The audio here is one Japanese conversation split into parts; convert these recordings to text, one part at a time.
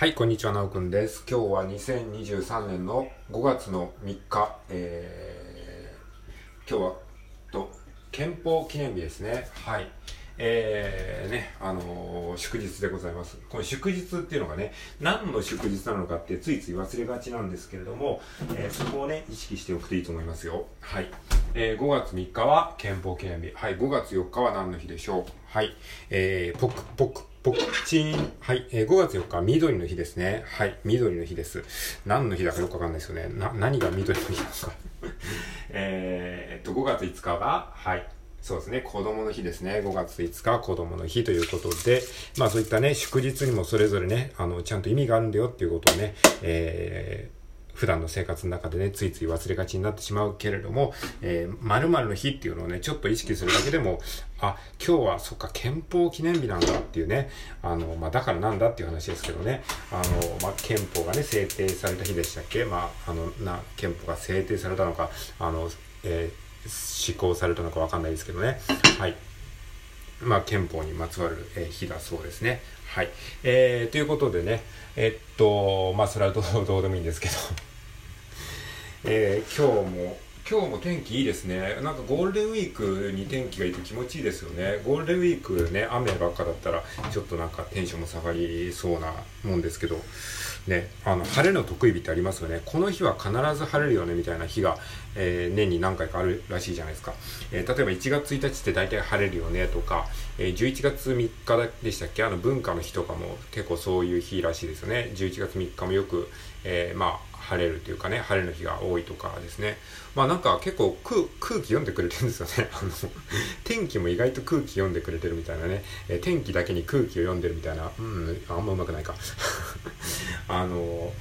はい、こんにちは、なおくんです。今日は2023年の5月の3日、えー、今日は、と、憲法記念日ですね。はい。えー、ね、あのー、祝日でございます。この祝日っていうのがね、何の祝日なのかってついつい忘れがちなんですけれども、えー、そこをね、意識しておくといいと思いますよ。はい。えー、5月3日は憲法記念日。はい、5月4日は何の日でしょう？はい。えー、ポクポクポクチン。はい。えー、5月4日、緑の日ですね。はい。緑の日です。何の日だかよくわかんないですよね。な、何が緑の日なのか？えっと、5月5日は、はい。そうですね、子供の日ですね。5月5日は子供の日ということで、まあそういったね、祝日にもそれぞれね、あの、ちゃんと意味があるんだよっていうことをね、えー、普段の生活の中でね、ついつい忘れがちになってしまうけれども、えー、〇〇の日っていうのをね、ちょっと意識するだけでも、あ、今日は、そっか、憲法記念日なんだっていうね、あの、まあ、だからなんだっていう話ですけどね、あの、まあ、憲法がね、制定された日でしたっけ？まあ、あの、な、憲法が制定されたのか、あの、えー施行されたのかわかんないですけどね。はい。まあ、憲法にまつわる、え、日だそうですね。はい。えー、ということでね、えっと、まあ、それはどうどうでもいいんですけどえー、今日も、今日も天気いいですね。なんかゴールデンウィークに天気がいいと気持ちいいですよね。ゴールデンウィークね、雨ばっかだったら、ちょっとなんかテンションも下がりそうなもんですけど、ね、あの、晴れの得意日ってありますよね。この日は必ず晴れるよね、みたいな日が、えー、年に何回かあるらしいじゃないですか。えー、例えば1月1日って大体晴れるよね、とか、え、11月3日でしたっけ？あの文化の日とかも結構そういう日らしいですよね。11月3日もよく、えまあ、晴れるというかね、晴れの日が多いとかですね。まあなんか結構空気読んでくれてるんですよね。あの、天気も意外と空気読んでくれてるみたいなね。え、天気だけに空気を読んでるみたいな。うん、あんまうまくないか。あの、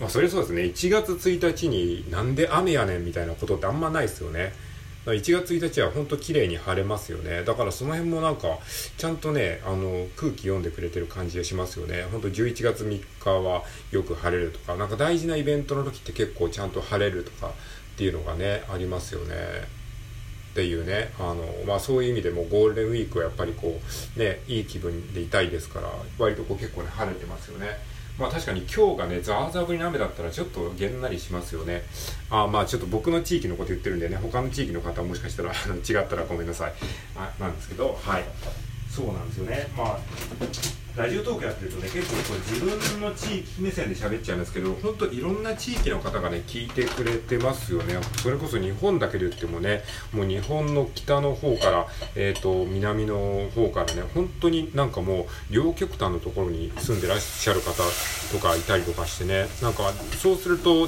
まあそれそうですね。1月1日になんで雨やねんみたいなことってあんまないですよね。1月1日は本当綺麗に晴れますよね。だからその辺もなんか、ちゃんとね、あの、空気読んでくれてる感じがしますよね。本当11月3日はよく晴れるとか、なんか大事なイベントの時って結構ちゃんと晴れるとかっていうのがね、ありますよね。っていうね、あの、まあそういう意味でもゴールデンウィークはやっぱりこう、ね、いい気分でいたいですから、割とこう結構ね、晴れてますよね。まあ確かに今日がね、ザーザー降りの雨だったらちょっとげんなりしますよね。あまあちょっと僕の地域のこと言ってるんでね、他の地域の方はもしかしたら違ったらごめんなさい。あなんですけど、はい。そうなんですよね。まあラジオトークやってるとね結構こう自分の地域目線で喋っちゃいますけど本当いろんな地域の方がね聞いてくれてますよねそれこそ日本だけで言ってもねもう日本の北の方から、えーと、南の方からね本当になんかもう両極端のところに住んでらっしゃる方とかいたりとかしてねなんかそうすると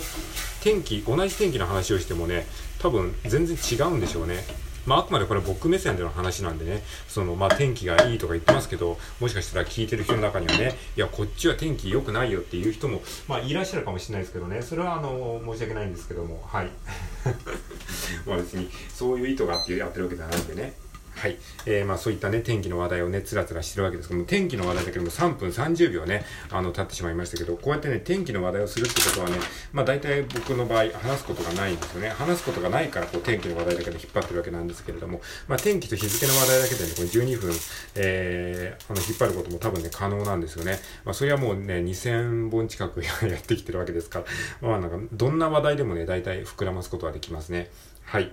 天気同じ天気の話をしてもね多分全然違うんでしょうねまあ、あくまでこれ僕目線での話なんでね、その、まあ、天気がいいとか言ってますけど、もしかしたら聞いてる人の中にはね、いや、こっちは天気良くないよっていう人も、まあ、いらっしゃるかもしれないですけどね、それは、あの、申し訳ないんですけども、はい。まあ別に、そういう意図があってやってるわけじゃないんでね。はい。えー、まあそういったね、天気の話題をね、つらつらしてるわけですけども、天気の話題だけでも3分30秒ね、あの、経ってしまいましたけど、こうやってね、天気の話題をするってことはね、まあ大体僕の場合、話すことがないんですよね。話すことがないから、こう、天気の話題だけで引っ張ってるわけなんですけれども、まあ天気と日付の話題だけでね、これ12分、えー、あの、引っ張ることも多分ね、可能なんですよね。まあそれはもうね、2000本近く やってきてるわけですから、まあなんか、どんな話題でもね、大体膨らますことはできますね。はい。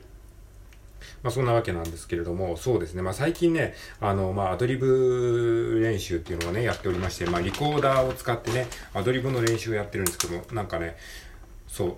まあそんなわけなんですけれども、そうですね。まあ最近ね、あの、まあアドリブ練習っていうのをね、やっておりまして、まあリコーダーを使ってね、アドリブの練習をやってるんですけども、なんかね、そう、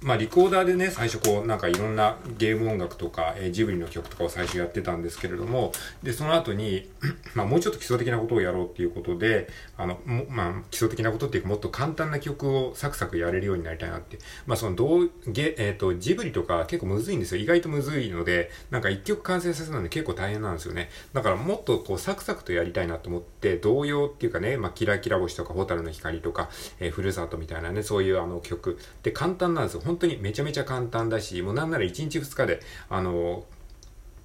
まあ、リコーダーでね、最初こう、なんかいろんなゲーム音楽とか、えー、ジブリの曲とかを最初やってたんですけれども、で、その後に、まあ、もうちょっと基礎的なことをやろうっていうことで、あの、まあ、基礎的なことっていうか、もっと簡単な曲をサクサクやれるようになりたいなって。まあ、その、どう、ゲ、えっ、ー、と、ジブリとか結構むずいんですよ。意外とむずいので、なんか一曲完成させるので結構大変なんですよね。だからもっとこう、サクサクとやりたいなと思って、童謡っていうかね、まあ、キラキラ星とか、ホタルの光とか、えー、ふるさとみたいなね、そういうあの曲。で、簡単なんですよ。本当にめちゃめちゃ簡単だし、もうなんなら1日2日で、あの、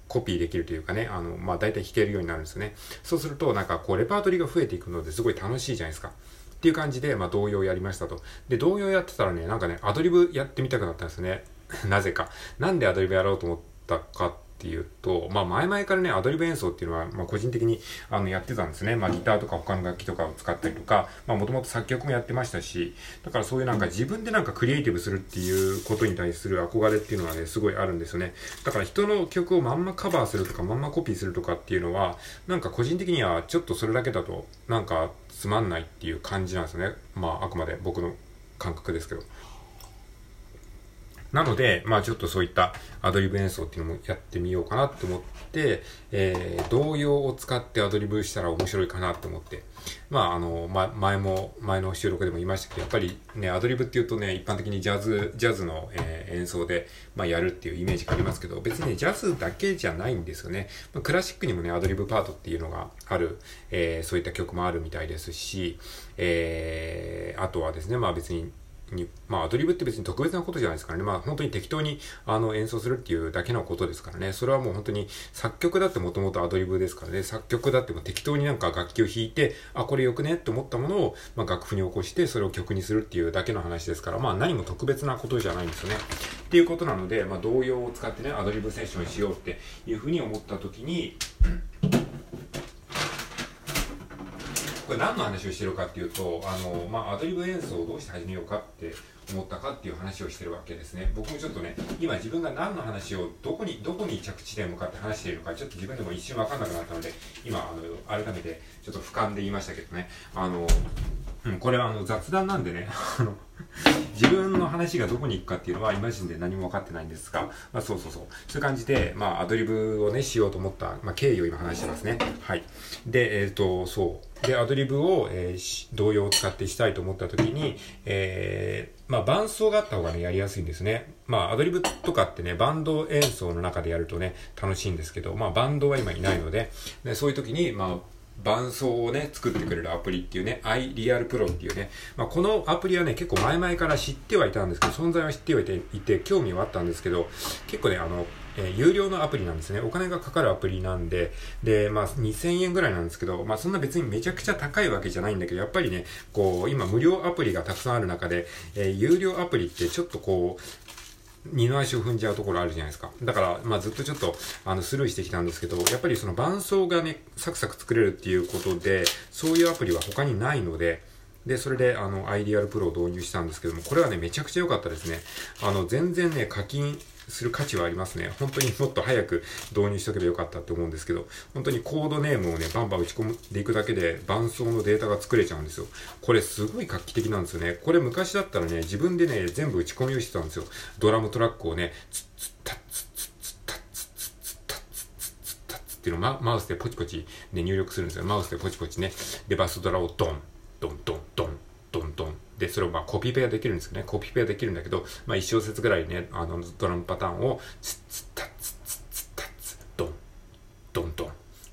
コピーできるというかね、あの、まあ、大体弾けるようになるんですよね。そうすると、なんかこう、レパートリーが増えていくのですごい楽しいじゃないですか。っていう感じで、まあ、童謡やりましたと。で、童謡やってたらね、なんかね、アドリブやってみたくなったんですね。なぜか。なんでアドリブやろうと思ったかっっていうと、まあ前々からね、アドリブ演奏っていうのは、まあ個人的にあのやってたんですね。まあギターとか他の楽器とかを使ったりとか、まあもともと作曲もやってましたし、だからそういうなんか自分でなんかクリエイティブするっていうことに対する憧れっていうのはね、すごいあるんですよね。だから人の曲をまんまカバーするとか、まんまコピーするとかっていうのは、なんか個人的にはちょっとそれだけだと、なんかつまんないっていう感じなんですよね。まああくまで僕の感覚ですけど。なので、まあちょっとそういったアドリブ演奏っていうのもやってみようかなと思って、えー、動揺を使ってアドリブしたら面白いかなと思って、まああの、ま、前も、前の収録でも言いましたけど、やっぱりね、アドリブっていうとね、一般的にジャズ、ジャズの、えー、演奏で、まあやるっていうイメージがありますけど、別にね、ジャズだけじゃないんですよね。まあ、クラシックにもね、アドリブパートっていうのがある、えー、そういった曲もあるみたいですし、えー、あとはですね、まあ別にに、まあアドリブって別に特別なことじゃないですからね。まあ本当に適当にあの演奏するっていうだけのことですからね。それはもう本当に作曲だってもともとアドリブですからね。作曲だっても適当になんか楽器を弾いて、あ、これよくね？って思ったものを、まあ、楽譜に起こしてそれを曲にするっていうだけの話ですから、まあ何も特別なことじゃないんですよね。っていうことなので、まあ同を使ってね、アドリブセッションしようっていうふうに思った時に、うんこれ何の話をしてるかっていうとあの、まあ、アドリブ演奏をどうして始めようかって思ったかっていう話をしてるわけですね。僕もちょっとね今自分が何の話をどこにどこに着地点向かって話しているかちょっと自分でも一瞬分かんなくなったので今あの改めてちょっと俯瞰で言いましたけどね。あの、うん、これはあの雑談なんでね 自分の話がどこに行くかっていうのは、イマジンで何も分かってないんですが、まあ、そうそうそう。そういう感じで、まあ、アドリブをね、しようと思った、まあ、経緯を今話してますね。はい。で、えっ、ー、と、そう。で、アドリブを、えー、同様を使ってしたいと思った時に、えー、まあ、伴奏があった方がね、やりやすいんですね。まあ、アドリブとかってね、バンド演奏の中でやるとね、楽しいんですけど、まあ、バンドは今いないので、でそういう時に、まあ、伴奏をね、作ってくれるアプリっていうね、iReal Pro っていうね、まあ、このアプリはね、結構前々から知ってはいたんですけど、存在は知ってはいて、いて興味はあったんですけど、結構ね、あの、えー、有料のアプリなんですね。お金がかかるアプリなんで、で、まあ、2000円ぐらいなんですけど、まあ、そんな別にめちゃくちゃ高いわけじゃないんだけど、やっぱりね、こう、今無料アプリがたくさんある中で、えー、有料アプリってちょっとこう、二の足を踏んじゃうところあるじゃないですか。だから、まあ、ずっとちょっと、あの、スルーしてきたんですけど、やっぱりその伴奏がね、サクサク作れるっていうことで、そういうアプリは他にないので、で、それで、あの、アイディアルプロを導入したんですけども、これはね、めちゃくちゃ良かったですね。あの、全然ね、課金する価値はありますね。本当に もっと早く導入しとけばよかったって思うんですけど、本当にコードネームをね、バンバン打ち込んでいくだけで、伴奏のデータが作れちゃうんですよ。これすごい画期的なんですよね。これ昔だったらね、自分でね、全部打ち込みをしてたんですよ。ドラムトラックをね、ツッツッタッツッツッツッタッツッツッツッタッツッツッツッタッツッっていうのをマウスでポチポチ、ね、入力するんですよ。マウスでポチポチね。で、バスドラをドン。それをまあコピペができるんですよね。コピペができるんだけど、まあ一小節ぐらいね、あのドラムパターンを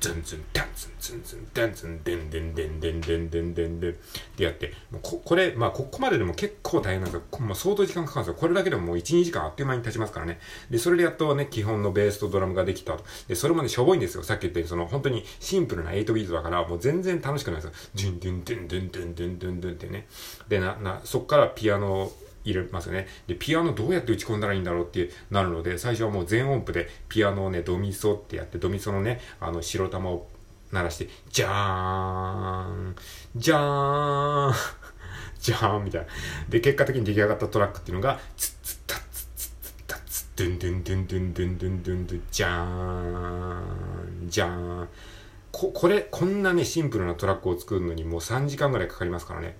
ズンズン、ダンズン、ズンズン、ダンズン、デンデンデンデンデンデンデンデンってやって、もうここれ、まあ、ここまででも結構大変なんですよ。もう相当時間かかるんですよ。これだけでももう1、2時間あっという間に経ちますからね。で、それでやっとね、基本のベースとドラムができたと。で、それもね、しょぼいんですよ。さっき言ったように、その、本当にシンプルな8ビートだから、もう全然楽しくないですよ。ドゥンドゥンドゥンドゥンドゥンドゥンドゥンドゥンってね。で、な、な、そっからピアノを入れますよね。で、ピアノどうやって打ち込んだらいいんだろうってなるので、最初はもう全音符でピアノをね、ドミソってやって、ドミソのね、あの、白玉を鳴らして、じゃーん、じゃーん、じゃーんみたいな。で、結果的に出来上がったトラックっていうのが、ツッツッタッツッツッツッタッツッドゥンドゥンドゥンドゥンドゥンドゥンドゥンドゥンじゃーん、じゃーん。こ、これ、こんなね、シンプルなトラックを作るのにもう3時間ぐらいかかりますからね。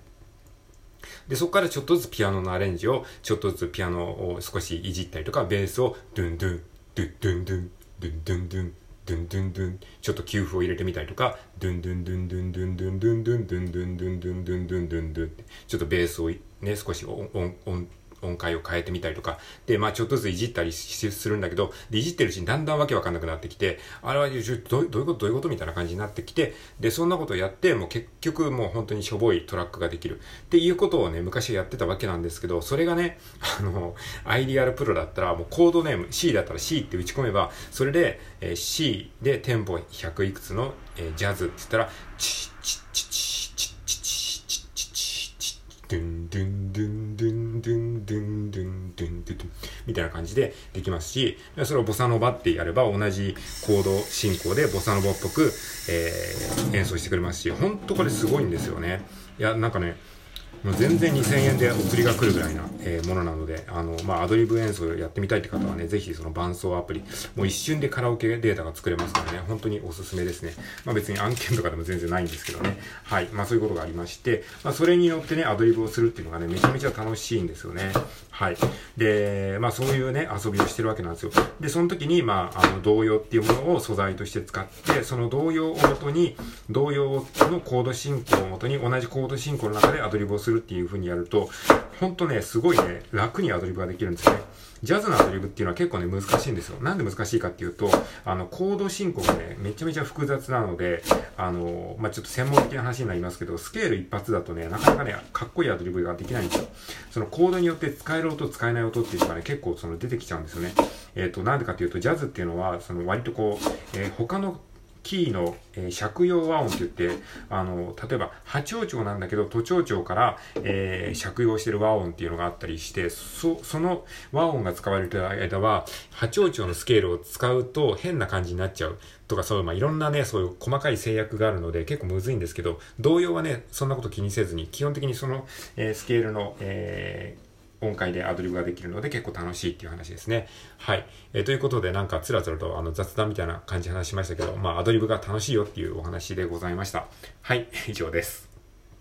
で、そこからちょっとずつピアノのアレンジを、ちょっとずつピアノを少しいじったりとか、ベースを、ドゥンドゥン、ドゥンドゥンドゥン、ドゥンドゥンドゥン、ドゥンドゥンドゥン、ちょっと休符を入れてみたりとか、ドゥンドゥンドゥンドゥンドゥンドゥンドゥンドゥンドゥンドゥンドゥンドゥンドゥンドゥンドゥンドゥンって、ちょっとベースをね、少し音、音、音音階を変えてみたりとか、で、まあちょっとずついじったりするんだけど、で、いじってるうちにだんだんわけわかんなくなってきて、あれはどういうことどういうことどういうことみたいな感じになってきて、で、そんなことをやって、もう結局もう本当にしょぼいトラックができる。っていうことをね、昔やってたわけなんですけど、それがね、あの、アイディアルプロだったら、もうコードネーム C だったら C って打ち込めば、それで、えー、C でテンポ100いくつの、えー、ジャズって言ったら、チッチッチッチッチッチッチッチッチッチッドゥンドゥンドゥンドゥンみたいな感じでできますし、それをボサノバってやれば同じコード進行でボサノバっぽく、えー、演奏してくれますし、ほんとこれすごいんですよね。いや、なんかね、もう全然2000円で送りが来るぐらいな、えー、ものなので、あの、まあ、アドリブ演奏やってみたいって方はね、ぜひその伴奏アプリ、もう一瞬でカラオケデータが作れますからね、本当におすすめですね。まあ、別に案件とかでも全然ないんですけどね。はい。まあ、そういうことがありまして、まあ、それによってね、アドリブをするっていうのがね、めちゃめちゃ楽しいんですよね。はい。で、まあ、そういうね、遊びをしてるわけなんですよ。で、その時に、まあ、あの、童謡っていうものを素材として使って、その童謡をもとに、童謡のコード進行をもとに、同じコード進行の中でアドリブをするっていう風にやると、ほんとね、すごいね、楽にアドリブができるんですね。ジャズのアドリブっていうのは結構ね、難しいんですよ。なんで難しいかっていうと、あの、コード進行がね、めちゃめちゃ複雑なので、あの、まあ、ちょっと専門的な話になりますけど、スケール一発だとね、なかなかね、かっこいいアドリブができないんですよ。そのコードによって使える音、使えない音っていうのがね、結構その出てきちゃうんですよね。えっ、ー、と、なんでかっていうと、ジャズっていうのは、その割とこう、えー、他のキーの、えー、借用和音って言って、あの、例えば、八王朝なんだけど、都庁長から、えー、借用してる和音っていうのがあったりして、そ、その和音が使われてる間は、八王朝のスケールを使うと変な感じになっちゃうとか、そういう、まあ、いろんなね、そういう細かい制約があるので、結構むずいんですけど、同様はね、そんなこと気にせずに、基本的にその、えー、スケールの、えー、音階でアドリブができるので結構楽しいっていう話ですね。はい。えー、ということでなんかつらつらとあの雑談みたいな感じで話しましたけど、まあアドリブが楽しいよっていうお話でございました。はい、以上です。